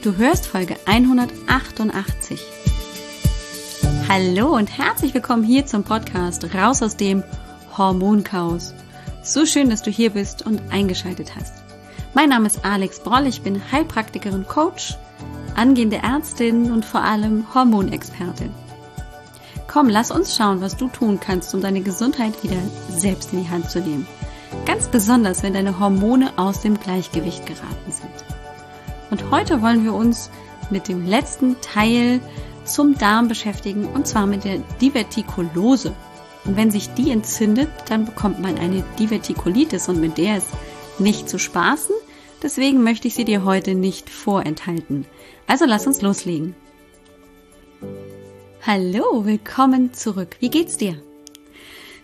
Du hörst Folge 188. Hallo und herzlich willkommen hier zum Podcast Raus aus dem Hormonchaos. So schön, dass du hier bist und eingeschaltet hast. Mein Name ist Alex Broll, ich bin Heilpraktikerin, Coach, angehende Ärztin und vor allem Hormonexpertin. Komm, lass uns schauen, was du tun kannst, um deine Gesundheit wieder selbst in die Hand zu nehmen. Ganz besonders, wenn deine Hormone aus dem Gleichgewicht geraten. Und heute wollen wir uns mit dem letzten Teil zum Darm beschäftigen, und zwar mit der Divertikulose. Und wenn sich die entzündet, dann bekommt man eine Divertikulitis und mit der ist nicht zu spaßen. Deswegen möchte ich sie dir heute nicht vorenthalten. Also lass uns loslegen. Hallo, willkommen zurück. Wie geht's dir?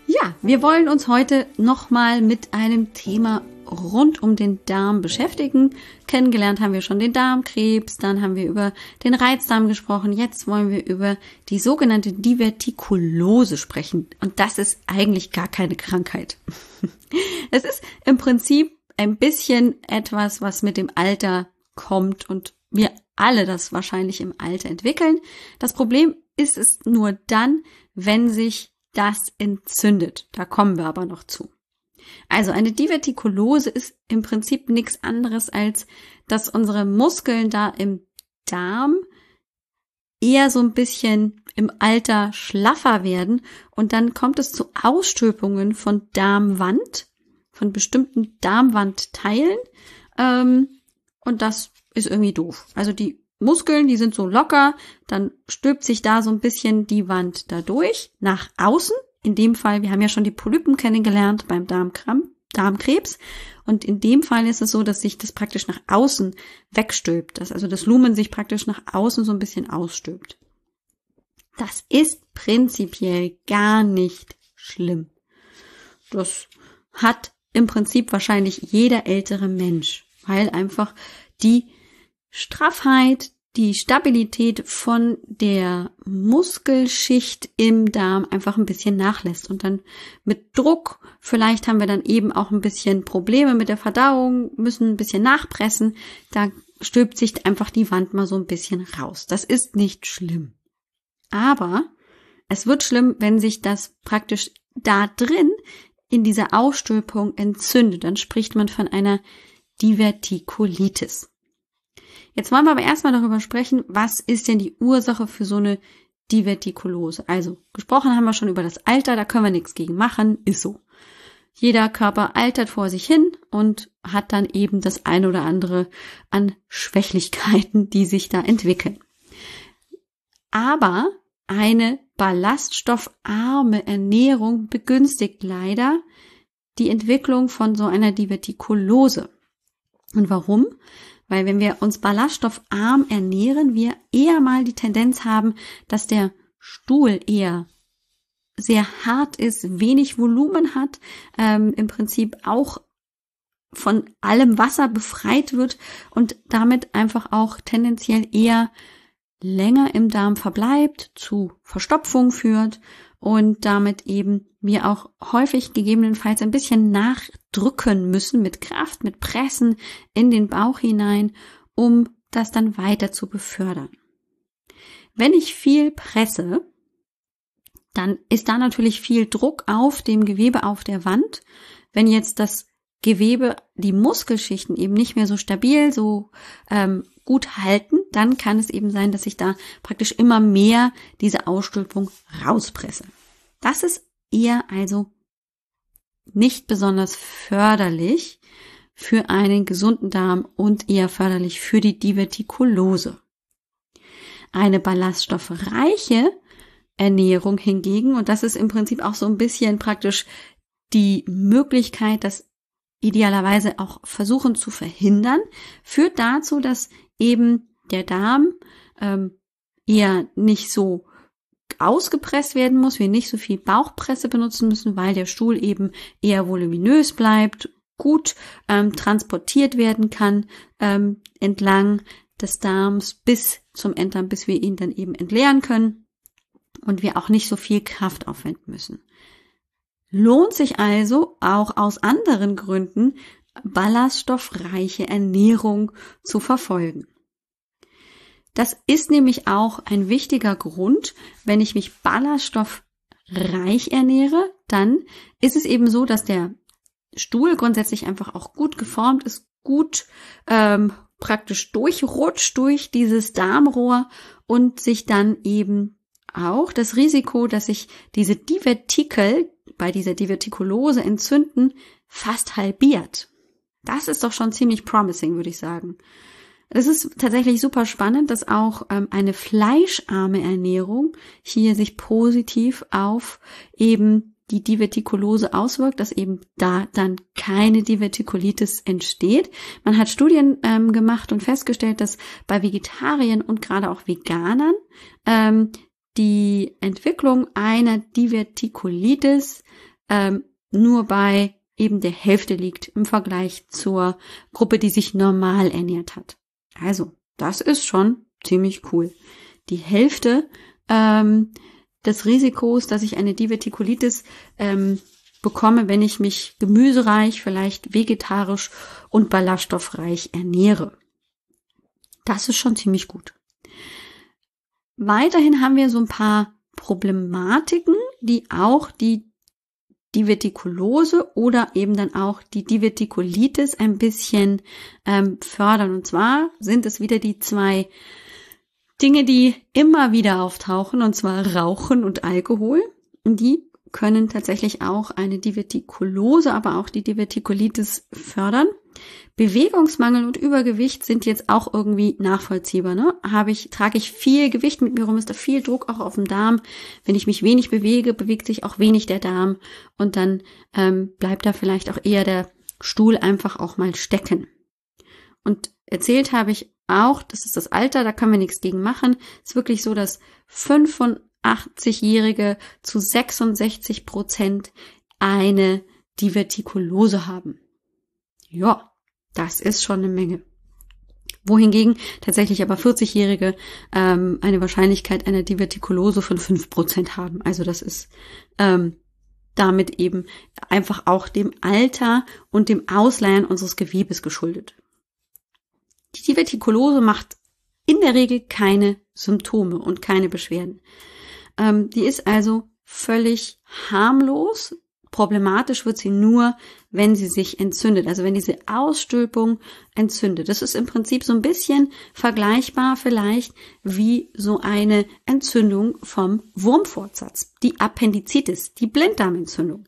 Ja, wir wollen uns heute nochmal mit einem Thema rund um den Darm beschäftigen. Kennengelernt haben wir schon den Darmkrebs, dann haben wir über den Reizdarm gesprochen. Jetzt wollen wir über die sogenannte Divertikulose sprechen. Und das ist eigentlich gar keine Krankheit. es ist im Prinzip ein bisschen etwas, was mit dem Alter kommt und wir alle das wahrscheinlich im Alter entwickeln. Das Problem ist es nur dann, wenn sich das entzündet. Da kommen wir aber noch zu. Also eine Divertikulose ist im Prinzip nichts anderes als, dass unsere Muskeln da im Darm eher so ein bisschen im Alter schlaffer werden und dann kommt es zu Ausstülpungen von Darmwand, von bestimmten Darmwandteilen ähm, und das ist irgendwie doof. Also die Muskeln, die sind so locker, dann stülpt sich da so ein bisschen die Wand dadurch nach außen. In dem Fall, wir haben ja schon die Polypen kennengelernt beim Darmkram, Darmkrebs. Und in dem Fall ist es so, dass sich das praktisch nach außen wegstülpt, dass also das Lumen sich praktisch nach außen so ein bisschen ausstülpt. Das ist prinzipiell gar nicht schlimm. Das hat im Prinzip wahrscheinlich jeder ältere Mensch, weil einfach die Straffheit, die Stabilität von der Muskelschicht im Darm einfach ein bisschen nachlässt und dann mit Druck, vielleicht haben wir dann eben auch ein bisschen Probleme mit der Verdauung, müssen ein bisschen nachpressen, da stülpt sich einfach die Wand mal so ein bisschen raus. Das ist nicht schlimm. Aber es wird schlimm, wenn sich das praktisch da drin in dieser Ausstülpung entzündet. Dann spricht man von einer Divertikulitis. Jetzt wollen wir aber erstmal darüber sprechen, was ist denn die Ursache für so eine Divertikulose? Also, gesprochen haben wir schon über das Alter, da können wir nichts gegen machen, ist so. Jeder Körper altert vor sich hin und hat dann eben das eine oder andere an Schwächlichkeiten, die sich da entwickeln. Aber eine ballaststoffarme Ernährung begünstigt leider die Entwicklung von so einer Divertikulose. Und warum? Weil wenn wir uns ballaststoffarm ernähren, wir eher mal die Tendenz haben, dass der Stuhl eher sehr hart ist, wenig Volumen hat, ähm, im Prinzip auch von allem Wasser befreit wird und damit einfach auch tendenziell eher länger im Darm verbleibt, zu Verstopfung führt und damit eben wir auch häufig gegebenenfalls ein bisschen nachdrücken müssen mit Kraft, mit Pressen in den Bauch hinein, um das dann weiter zu befördern. Wenn ich viel presse, dann ist da natürlich viel Druck auf dem Gewebe auf der Wand. Wenn jetzt das Gewebe, die Muskelschichten eben nicht mehr so stabil, so ähm, gut halten, dann kann es eben sein, dass ich da praktisch immer mehr diese Ausstülpung rauspresse. Das ist eher also nicht besonders förderlich für einen gesunden Darm und eher förderlich für die Divertikulose. Eine ballaststoffreiche Ernährung hingegen, und das ist im Prinzip auch so ein bisschen praktisch die Möglichkeit, das idealerweise auch versuchen zu verhindern, führt dazu, dass eben der Darm ähm, eher nicht so ausgepresst werden muss, wir nicht so viel Bauchpresse benutzen müssen, weil der Stuhl eben eher voluminös bleibt, gut ähm, transportiert werden kann ähm, entlang des Darms bis zum Enddarm, bis wir ihn dann eben entleeren können und wir auch nicht so viel Kraft aufwenden müssen. Lohnt sich also auch aus anderen Gründen ballaststoffreiche Ernährung zu verfolgen. Das ist nämlich auch ein wichtiger Grund, wenn ich mich ballaststoffreich ernähre, dann ist es eben so, dass der Stuhl grundsätzlich einfach auch gut geformt ist, gut ähm, praktisch durchrutscht durch dieses Darmrohr und sich dann eben auch das Risiko, dass sich diese Divertikel bei dieser Divertikulose entzünden, fast halbiert. Das ist doch schon ziemlich promising, würde ich sagen. Es ist tatsächlich super spannend, dass auch ähm, eine fleischarme Ernährung hier sich positiv auf eben die Divertikulose auswirkt, dass eben da dann keine Divertikulitis entsteht. Man hat Studien ähm, gemacht und festgestellt, dass bei Vegetariern und gerade auch Veganern ähm, die Entwicklung einer Divertikulitis ähm, nur bei eben der Hälfte liegt im Vergleich zur Gruppe, die sich normal ernährt hat. Also, das ist schon ziemlich cool. Die Hälfte ähm, des Risikos, dass ich eine Divertikulitis ähm, bekomme, wenn ich mich gemüsereich, vielleicht vegetarisch und ballaststoffreich ernähre. Das ist schon ziemlich gut. Weiterhin haben wir so ein paar Problematiken, die auch die Divertikulose oder eben dann auch die Divertikulitis ein bisschen ähm, fördern. Und zwar sind es wieder die zwei Dinge, die immer wieder auftauchen, und zwar Rauchen und Alkohol. Die können tatsächlich auch eine Divertikulose, aber auch die Divertikulitis fördern. Bewegungsmangel und Übergewicht sind jetzt auch irgendwie nachvollziehbar. Ne? Habe ich, trage ich viel Gewicht mit mir rum, ist da viel Druck auch auf dem Darm. Wenn ich mich wenig bewege, bewegt sich auch wenig der Darm und dann ähm, bleibt da vielleicht auch eher der Stuhl einfach auch mal stecken. Und erzählt habe ich auch, das ist das Alter, da können wir nichts gegen machen. Es ist wirklich so, dass 85-Jährige zu 66 Prozent eine Divertikulose haben. Ja, das ist schon eine Menge. Wohingegen tatsächlich aber 40-Jährige ähm, eine Wahrscheinlichkeit einer Divertikulose von 5% haben. Also das ist ähm, damit eben einfach auch dem Alter und dem Ausleihen unseres Gewebes geschuldet. Die Divertikulose macht in der Regel keine Symptome und keine Beschwerden. Ähm, die ist also völlig harmlos, Problematisch wird sie nur, wenn sie sich entzündet, also wenn diese Ausstülpung entzündet. Das ist im Prinzip so ein bisschen vergleichbar vielleicht wie so eine Entzündung vom Wurmfortsatz, die Appendizitis, die Blinddarmentzündung.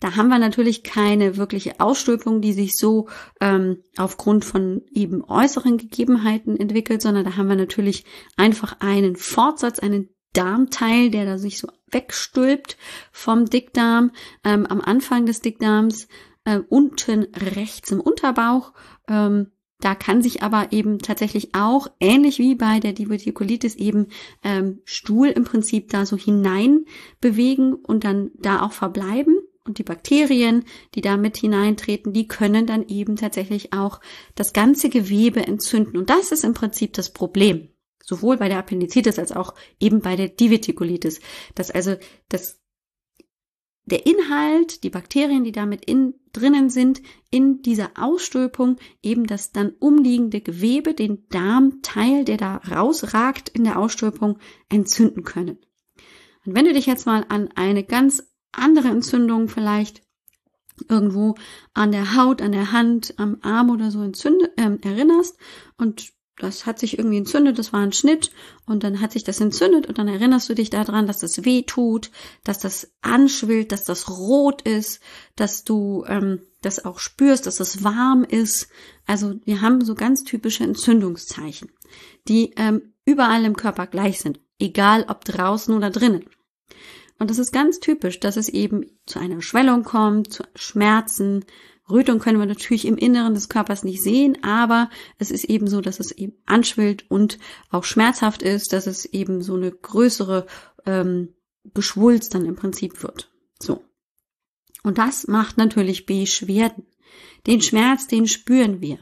Da haben wir natürlich keine wirkliche Ausstülpung, die sich so ähm, aufgrund von eben äußeren Gegebenheiten entwickelt, sondern da haben wir natürlich einfach einen Fortsatz, einen Darmteil, der da sich so wegstülpt vom Dickdarm, ähm, am Anfang des Dickdarms, äh, unten rechts im Unterbauch. Ähm, da kann sich aber eben tatsächlich auch, ähnlich wie bei der Divertikulitis, eben ähm, Stuhl im Prinzip da so hinein bewegen und dann da auch verbleiben. Und die Bakterien, die da mit hineintreten, die können dann eben tatsächlich auch das ganze Gewebe entzünden. Und das ist im Prinzip das Problem sowohl bei der Appendizitis als auch eben bei der Divertikulitis, dass also das der Inhalt, die Bakterien, die damit in, drinnen sind, in dieser Ausstülpung eben das dann umliegende Gewebe, den Darmteil, der da rausragt in der Ausstülpung, entzünden können. Und wenn du dich jetzt mal an eine ganz andere Entzündung vielleicht irgendwo an der Haut, an der Hand, am Arm oder so entzünde, äh, erinnerst und das hat sich irgendwie entzündet, das war ein Schnitt und dann hat sich das entzündet und dann erinnerst du dich daran, dass das weh tut, dass das anschwillt, dass das rot ist, dass du ähm, das auch spürst, dass das warm ist. Also wir haben so ganz typische Entzündungszeichen, die ähm, überall im Körper gleich sind, egal ob draußen oder drinnen. Und das ist ganz typisch, dass es eben zu einer Schwellung kommt, zu Schmerzen, Rötung können wir natürlich im Inneren des Körpers nicht sehen, aber es ist eben so, dass es eben anschwillt und auch schmerzhaft ist, dass es eben so eine größere ähm, Geschwulst dann im Prinzip wird. So. Und das macht natürlich Beschwerden. Den Schmerz, den spüren wir.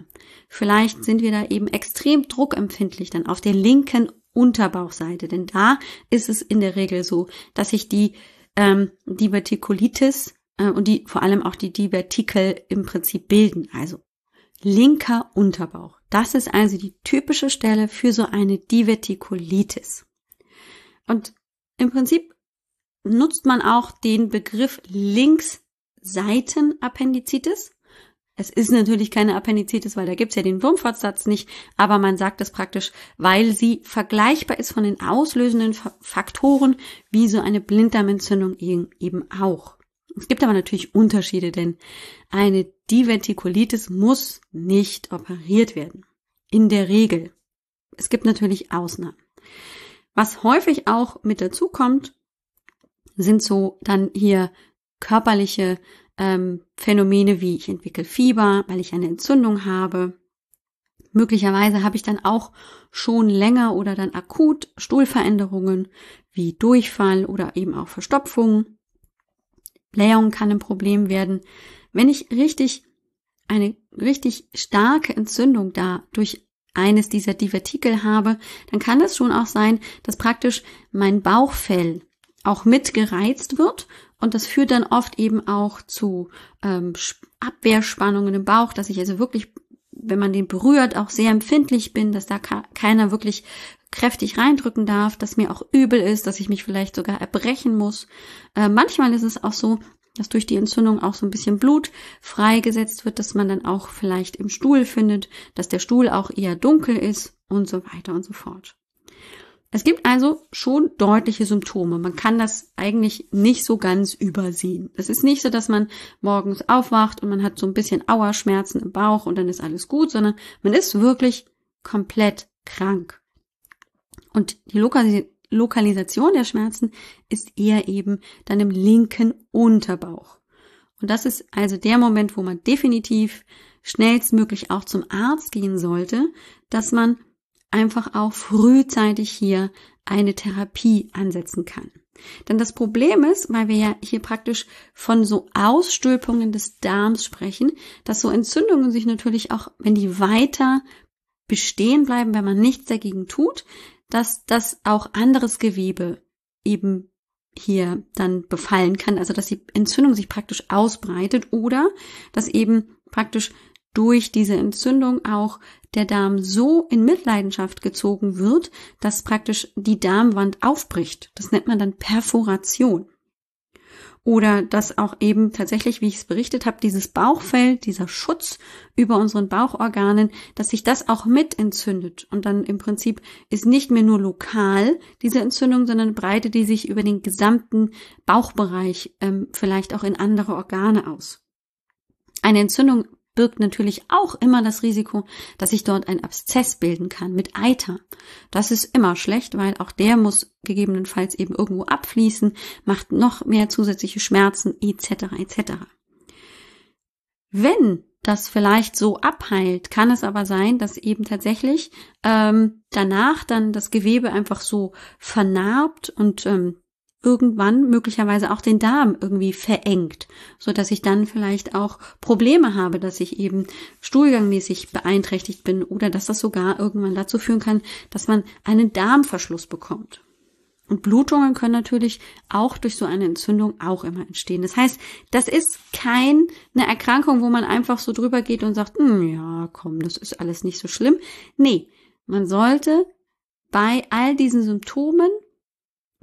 Vielleicht sind wir da eben extrem druckempfindlich dann auf der linken Unterbauchseite, denn da ist es in der Regel so, dass sich die ähm, Divertikulitis und die vor allem auch die Divertikel im Prinzip bilden. Also linker Unterbauch. Das ist also die typische Stelle für so eine Divertikulitis. Und im Prinzip nutzt man auch den Begriff Linksseitenappendizitis. Es ist natürlich keine Appendizitis, weil da gibt's ja den Wurmfortsatz nicht, aber man sagt es praktisch, weil sie vergleichbar ist von den auslösenden Faktoren wie so eine Blinddarmentzündung eben auch. Es gibt aber natürlich Unterschiede, denn eine Divertikulitis muss nicht operiert werden. In der Regel. Es gibt natürlich Ausnahmen. Was häufig auch mit dazu kommt, sind so dann hier körperliche ähm, Phänomene wie ich entwickle Fieber, weil ich eine Entzündung habe. Möglicherweise habe ich dann auch schon länger oder dann akut Stuhlveränderungen wie Durchfall oder eben auch Verstopfung. Blähung kann ein Problem werden. Wenn ich richtig eine richtig starke Entzündung da durch eines dieser Divertikel habe, dann kann es schon auch sein, dass praktisch mein Bauchfell auch mit gereizt wird und das führt dann oft eben auch zu ähm, Abwehrspannungen im Bauch, dass ich also wirklich, wenn man den berührt, auch sehr empfindlich bin, dass da keiner wirklich kräftig reindrücken darf, dass mir auch übel ist, dass ich mich vielleicht sogar erbrechen muss. Äh, manchmal ist es auch so, dass durch die Entzündung auch so ein bisschen Blut freigesetzt wird, dass man dann auch vielleicht im Stuhl findet, dass der Stuhl auch eher dunkel ist und so weiter und so fort. Es gibt also schon deutliche Symptome. Man kann das eigentlich nicht so ganz übersehen. Es ist nicht so, dass man morgens aufwacht und man hat so ein bisschen Auerschmerzen im Bauch und dann ist alles gut, sondern man ist wirklich komplett krank. Und die Lokalis Lokalisation der Schmerzen ist eher eben dann im linken Unterbauch. Und das ist also der Moment, wo man definitiv schnellstmöglich auch zum Arzt gehen sollte, dass man einfach auch frühzeitig hier eine Therapie ansetzen kann. Denn das Problem ist, weil wir ja hier praktisch von so Ausstülpungen des Darms sprechen, dass so Entzündungen sich natürlich auch, wenn die weiter bestehen bleiben, wenn man nichts dagegen tut, dass das auch anderes Gewebe eben hier dann befallen kann, also dass die Entzündung sich praktisch ausbreitet oder dass eben praktisch durch diese Entzündung auch der Darm so in Mitleidenschaft gezogen wird, dass praktisch die Darmwand aufbricht. Das nennt man dann Perforation. Oder dass auch eben tatsächlich, wie ich es berichtet habe, dieses Bauchfell, dieser Schutz über unseren Bauchorganen, dass sich das auch mit entzündet. Und dann im Prinzip ist nicht mehr nur lokal diese Entzündung, sondern breitet die sich über den gesamten Bauchbereich ähm, vielleicht auch in andere Organe aus. Eine Entzündung birgt natürlich auch immer das Risiko, dass sich dort ein Abszess bilden kann mit Eiter. Das ist immer schlecht, weil auch der muss gegebenenfalls eben irgendwo abfließen, macht noch mehr zusätzliche Schmerzen etc. etc. Wenn das vielleicht so abheilt, kann es aber sein, dass eben tatsächlich ähm, danach dann das Gewebe einfach so vernarbt und ähm, irgendwann möglicherweise auch den Darm irgendwie verengt, so dass ich dann vielleicht auch Probleme habe, dass ich eben stuhlgangmäßig beeinträchtigt bin oder dass das sogar irgendwann dazu führen kann, dass man einen Darmverschluss bekommt. Und Blutungen können natürlich auch durch so eine Entzündung auch immer entstehen. Das heißt, das ist keine Erkrankung, wo man einfach so drüber geht und sagt, hm, ja, komm, das ist alles nicht so schlimm. Nee, man sollte bei all diesen Symptomen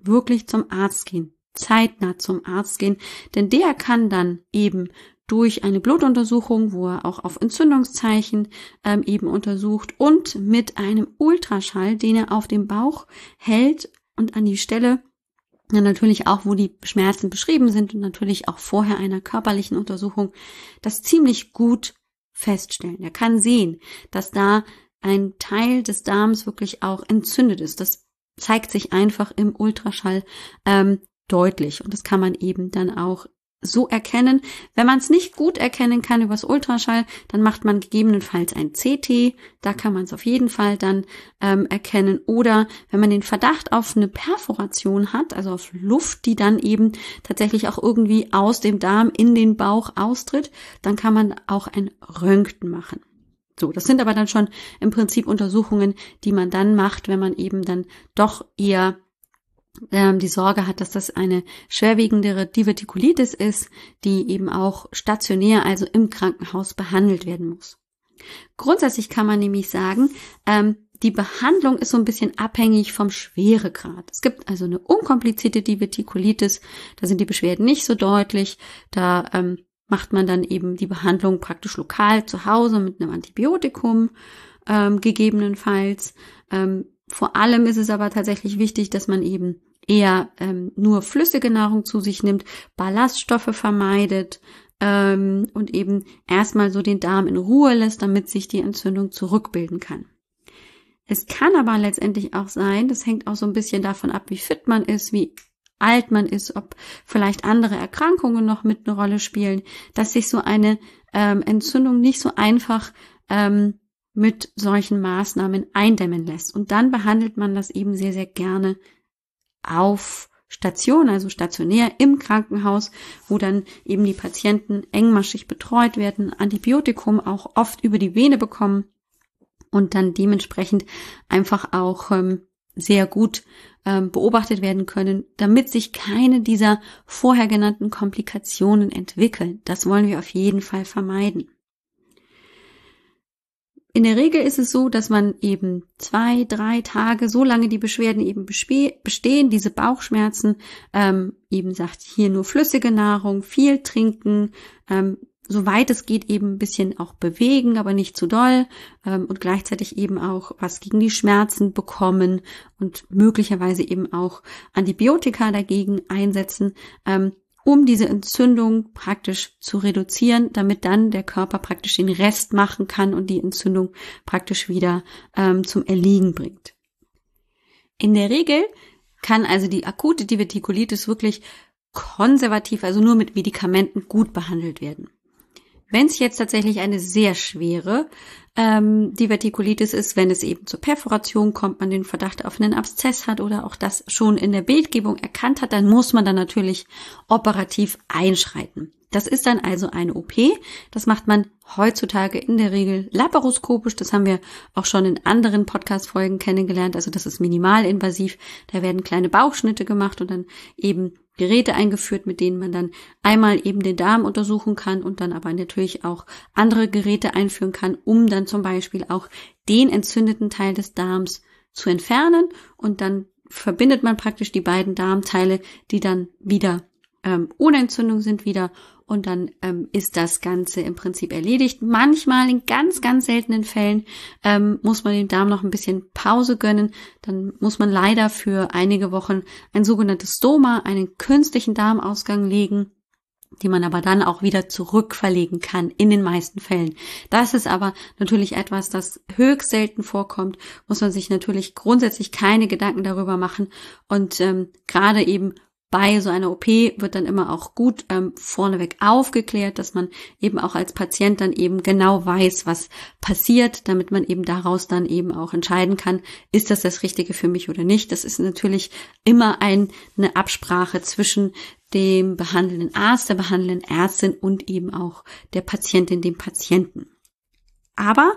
wirklich zum Arzt gehen, zeitnah zum Arzt gehen, denn der kann dann eben durch eine Blutuntersuchung, wo er auch auf Entzündungszeichen ähm, eben untersucht und mit einem Ultraschall, den er auf dem Bauch hält und an die Stelle dann natürlich auch, wo die Schmerzen beschrieben sind und natürlich auch vorher einer körperlichen Untersuchung, das ziemlich gut feststellen. Er kann sehen, dass da ein Teil des Darms wirklich auch entzündet ist. Das zeigt sich einfach im Ultraschall ähm, deutlich. Und das kann man eben dann auch so erkennen. Wenn man es nicht gut erkennen kann übers Ultraschall, dann macht man gegebenenfalls ein CT. Da kann man es auf jeden Fall dann ähm, erkennen. Oder wenn man den Verdacht auf eine Perforation hat, also auf Luft, die dann eben tatsächlich auch irgendwie aus dem Darm in den Bauch austritt, dann kann man auch ein Röntgen machen. So, das sind aber dann schon im Prinzip Untersuchungen, die man dann macht, wenn man eben dann doch eher ähm, die Sorge hat, dass das eine schwerwiegendere Divertikulitis ist, die eben auch stationär, also im Krankenhaus behandelt werden muss. Grundsätzlich kann man nämlich sagen, ähm, die Behandlung ist so ein bisschen abhängig vom Schweregrad. Es gibt also eine unkomplizierte Divertikulitis, da sind die Beschwerden nicht so deutlich, da ähm, macht man dann eben die Behandlung praktisch lokal zu Hause mit einem Antibiotikum ähm, gegebenenfalls. Ähm, vor allem ist es aber tatsächlich wichtig, dass man eben eher ähm, nur flüssige Nahrung zu sich nimmt, Ballaststoffe vermeidet ähm, und eben erstmal so den Darm in Ruhe lässt, damit sich die Entzündung zurückbilden kann. Es kann aber letztendlich auch sein, das hängt auch so ein bisschen davon ab, wie fit man ist, wie alt man ist, ob vielleicht andere Erkrankungen noch mit eine Rolle spielen, dass sich so eine ähm, Entzündung nicht so einfach ähm, mit solchen Maßnahmen eindämmen lässt. Und dann behandelt man das eben sehr, sehr gerne auf Station, also stationär im Krankenhaus, wo dann eben die Patienten engmaschig betreut werden, Antibiotikum auch oft über die Vene bekommen und dann dementsprechend einfach auch ähm, sehr gut ähm, beobachtet werden können, damit sich keine dieser vorher genannten Komplikationen entwickeln. Das wollen wir auf jeden Fall vermeiden. In der Regel ist es so, dass man eben zwei, drei Tage, so lange die Beschwerden eben bestehen, diese Bauchschmerzen, ähm, eben sagt hier nur flüssige Nahrung, viel trinken, ähm, soweit es geht eben ein bisschen auch bewegen, aber nicht zu doll ähm, und gleichzeitig eben auch was gegen die Schmerzen bekommen und möglicherweise eben auch Antibiotika dagegen einsetzen. Ähm, um diese Entzündung praktisch zu reduzieren, damit dann der Körper praktisch den Rest machen kann und die Entzündung praktisch wieder ähm, zum Erliegen bringt. In der Regel kann also die akute Divertikulitis wirklich konservativ, also nur mit Medikamenten gut behandelt werden. Wenn es jetzt tatsächlich eine sehr schwere ähm, Divertikulitis ist, wenn es eben zur Perforation kommt, man den Verdacht auf einen Abszess hat oder auch das schon in der Bildgebung erkannt hat, dann muss man dann natürlich operativ einschreiten. Das ist dann also eine OP. Das macht man heutzutage in der Regel laparoskopisch. Das haben wir auch schon in anderen Podcast-Folgen kennengelernt. Also das ist minimalinvasiv. Da werden kleine Bauchschnitte gemacht und dann eben Geräte eingeführt, mit denen man dann einmal eben den Darm untersuchen kann und dann aber natürlich auch andere Geräte einführen kann, um dann zum Beispiel auch den entzündeten Teil des Darms zu entfernen. Und dann verbindet man praktisch die beiden Darmteile, die dann wieder ähm, ohne Entzündung sind wieder und dann ähm, ist das Ganze im Prinzip erledigt. Manchmal in ganz, ganz seltenen Fällen ähm, muss man dem Darm noch ein bisschen Pause gönnen. Dann muss man leider für einige Wochen ein sogenanntes Stoma, einen künstlichen Darmausgang legen die man aber dann auch wieder zurückverlegen kann in den meisten Fällen. Das ist aber natürlich etwas, das höchst selten vorkommt, muss man sich natürlich grundsätzlich keine Gedanken darüber machen und ähm, gerade eben bei so einer OP wird dann immer auch gut ähm, vorneweg aufgeklärt, dass man eben auch als Patient dann eben genau weiß, was passiert, damit man eben daraus dann eben auch entscheiden kann, ist das das Richtige für mich oder nicht. Das ist natürlich immer ein, eine Absprache zwischen dem behandelnden Arzt, der behandelnden Ärztin und eben auch der Patientin, dem Patienten. Aber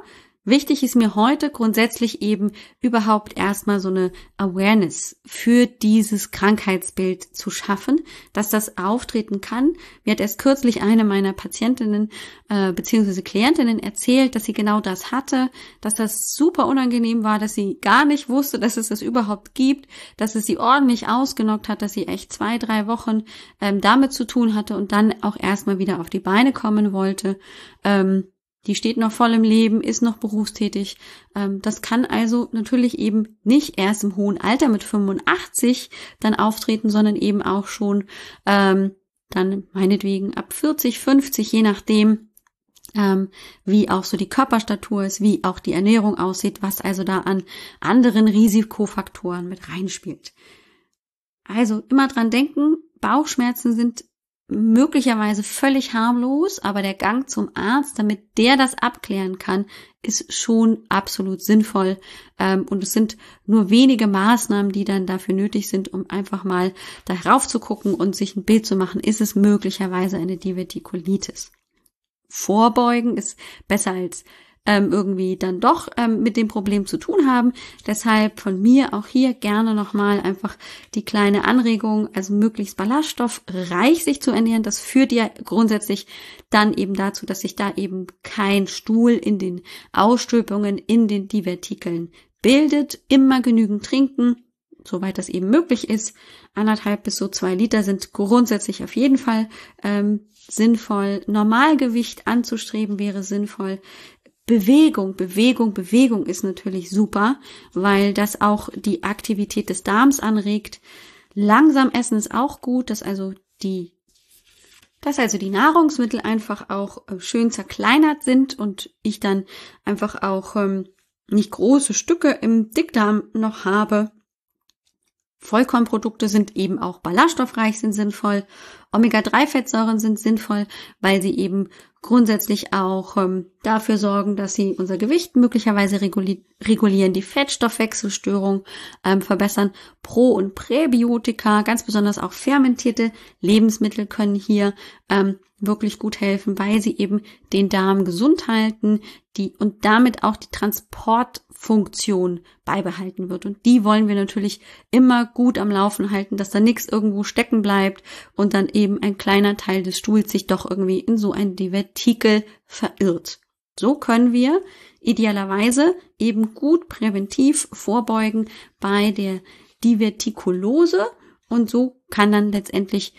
Wichtig ist mir heute grundsätzlich eben überhaupt erstmal so eine Awareness für dieses Krankheitsbild zu schaffen, dass das auftreten kann. Mir hat erst kürzlich eine meiner Patientinnen äh, bzw. Klientinnen erzählt, dass sie genau das hatte, dass das super unangenehm war, dass sie gar nicht wusste, dass es das überhaupt gibt, dass es sie ordentlich ausgenockt hat, dass sie echt zwei, drei Wochen ähm, damit zu tun hatte und dann auch erstmal wieder auf die Beine kommen wollte. Ähm, die steht noch voll im Leben, ist noch berufstätig. Ähm, das kann also natürlich eben nicht erst im hohen Alter mit 85 dann auftreten, sondern eben auch schon ähm, dann meinetwegen ab 40, 50, je nachdem, ähm, wie auch so die Körperstatur ist, wie auch die Ernährung aussieht, was also da an anderen Risikofaktoren mit reinspielt. Also immer dran denken, Bauchschmerzen sind möglicherweise völlig harmlos, aber der Gang zum Arzt, damit der das abklären kann, ist schon absolut sinnvoll. Ähm, und es sind nur wenige Maßnahmen, die dann dafür nötig sind, um einfach mal darauf zu gucken und sich ein Bild zu machen, ist es möglicherweise eine Divertikulitis. Vorbeugen ist besser als ähm, irgendwie dann doch ähm, mit dem Problem zu tun haben. Deshalb von mir auch hier gerne nochmal einfach die kleine Anregung, also möglichst ballaststoffreich sich zu ernähren. Das führt ja grundsätzlich dann eben dazu, dass sich da eben kein Stuhl in den Ausstülpungen, in den Divertikeln bildet. Immer genügend trinken, soweit das eben möglich ist. Anderthalb bis so zwei Liter sind grundsätzlich auf jeden Fall ähm, sinnvoll. Normalgewicht anzustreben wäre sinnvoll. Bewegung, Bewegung, Bewegung ist natürlich super, weil das auch die Aktivität des Darms anregt. Langsam essen ist auch gut, dass also die dass also die Nahrungsmittel einfach auch äh, schön zerkleinert sind und ich dann einfach auch ähm, nicht große Stücke im Dickdarm noch habe. Vollkornprodukte sind eben auch ballaststoffreich, sind sinnvoll. Omega-3-Fettsäuren sind sinnvoll, weil sie eben grundsätzlich auch ähm, dafür sorgen, dass sie unser Gewicht möglicherweise reguli regulieren, die Fettstoffwechselstörung ähm, verbessern. Pro- und Präbiotika, ganz besonders auch fermentierte Lebensmittel können hier ähm, wirklich gut helfen, weil sie eben den Darm gesund halten, die und damit auch die Transportfunktion beibehalten wird. Und die wollen wir natürlich immer gut am Laufen halten, dass da nichts irgendwo stecken bleibt und dann eben ein kleiner Teil des Stuhls sich doch irgendwie in so ein Divertikel verirrt. So können wir idealerweise eben gut präventiv vorbeugen bei der Divertikulose und so kann dann letztendlich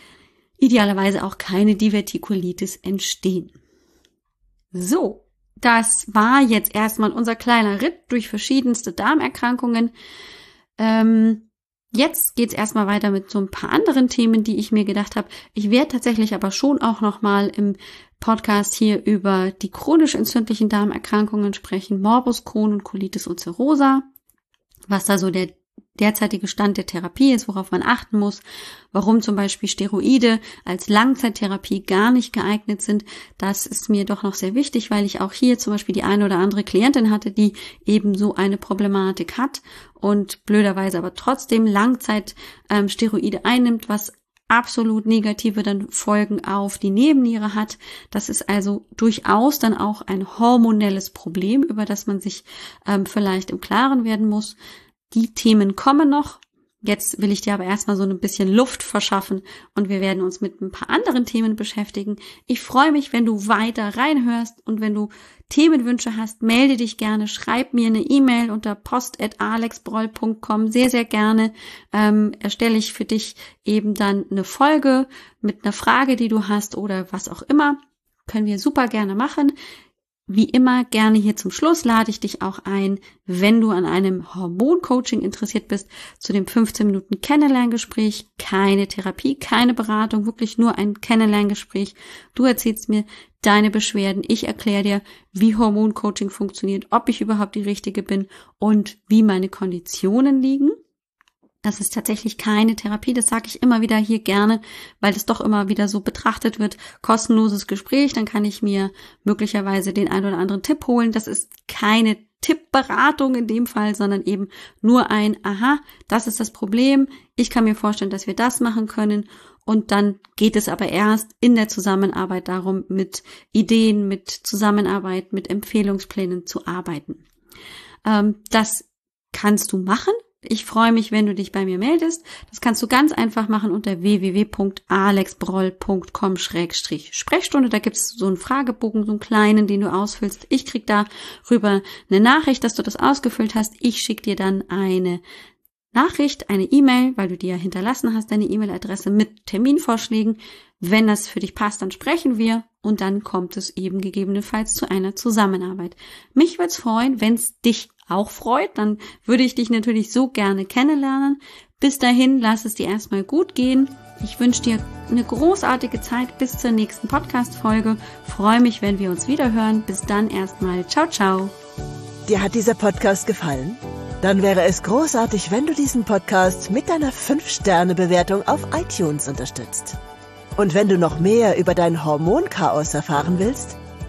idealerweise auch keine Divertikulitis entstehen. So, das war jetzt erstmal unser kleiner Ritt durch verschiedenste Darmerkrankungen. Ähm, jetzt geht's erstmal weiter mit so ein paar anderen Themen, die ich mir gedacht habe. Ich werde tatsächlich aber schon auch nochmal im Podcast hier über die chronisch entzündlichen Darmerkrankungen sprechen, Morbus Crohn und Colitis ulcerosa, was da so der derzeitige Stand der Therapie ist, worauf man achten muss, warum zum Beispiel Steroide als Langzeittherapie gar nicht geeignet sind. Das ist mir doch noch sehr wichtig, weil ich auch hier zum Beispiel die eine oder andere Klientin hatte, die eben so eine Problematik hat und blöderweise aber trotzdem Langzeitsteroide ähm, einnimmt, was absolut negative dann Folgen auf die Nebenniere hat. Das ist also durchaus dann auch ein hormonelles Problem, über das man sich ähm, vielleicht im Klaren werden muss. Die Themen kommen noch. Jetzt will ich dir aber erstmal so ein bisschen Luft verschaffen und wir werden uns mit ein paar anderen Themen beschäftigen. Ich freue mich, wenn du weiter reinhörst und wenn du Themenwünsche hast, melde dich gerne, schreib mir eine E-Mail unter post.alexbroll.com. Sehr, sehr gerne ähm, erstelle ich für dich eben dann eine Folge mit einer Frage, die du hast oder was auch immer. Können wir super gerne machen. Wie immer gerne hier zum Schluss lade ich dich auch ein, wenn du an einem Hormoncoaching interessiert bist, zu dem 15 Minuten Kennenlerngespräch. Keine Therapie, keine Beratung, wirklich nur ein Kennenlerngespräch. Du erzählst mir deine Beschwerden, ich erkläre dir, wie Hormoncoaching funktioniert, ob ich überhaupt die Richtige bin und wie meine Konditionen liegen. Das ist tatsächlich keine Therapie, das sage ich immer wieder hier gerne, weil das doch immer wieder so betrachtet wird. Kostenloses Gespräch, dann kann ich mir möglicherweise den ein oder anderen Tipp holen. Das ist keine Tippberatung in dem Fall, sondern eben nur ein, aha, das ist das Problem. Ich kann mir vorstellen, dass wir das machen können. Und dann geht es aber erst in der Zusammenarbeit darum, mit Ideen, mit Zusammenarbeit, mit Empfehlungsplänen zu arbeiten. Ähm, das kannst du machen ich freue mich, wenn du dich bei mir meldest. Das kannst du ganz einfach machen unter www.alexbroll.com-sprechstunde. Da gibt es so einen Fragebogen, so einen kleinen, den du ausfüllst. Ich krieg darüber eine Nachricht, dass du das ausgefüllt hast. Ich schicke dir dann eine Nachricht, eine E-Mail, weil du dir ja hinterlassen hast, deine E-Mail-Adresse mit Terminvorschlägen. Wenn das für dich passt, dann sprechen wir und dann kommt es eben gegebenenfalls zu einer Zusammenarbeit. Mich würde es freuen, wenn es dich auch freut, dann würde ich dich natürlich so gerne kennenlernen. Bis dahin, lass es dir erstmal gut gehen. Ich wünsche dir eine großartige Zeit bis zur nächsten Podcast-Folge. Freue mich, wenn wir uns wieder hören. Bis dann erstmal. Ciao, ciao. Dir hat dieser Podcast gefallen? Dann wäre es großartig, wenn du diesen Podcast mit deiner 5-Sterne-Bewertung auf iTunes unterstützt. Und wenn du noch mehr über dein Hormonchaos erfahren willst,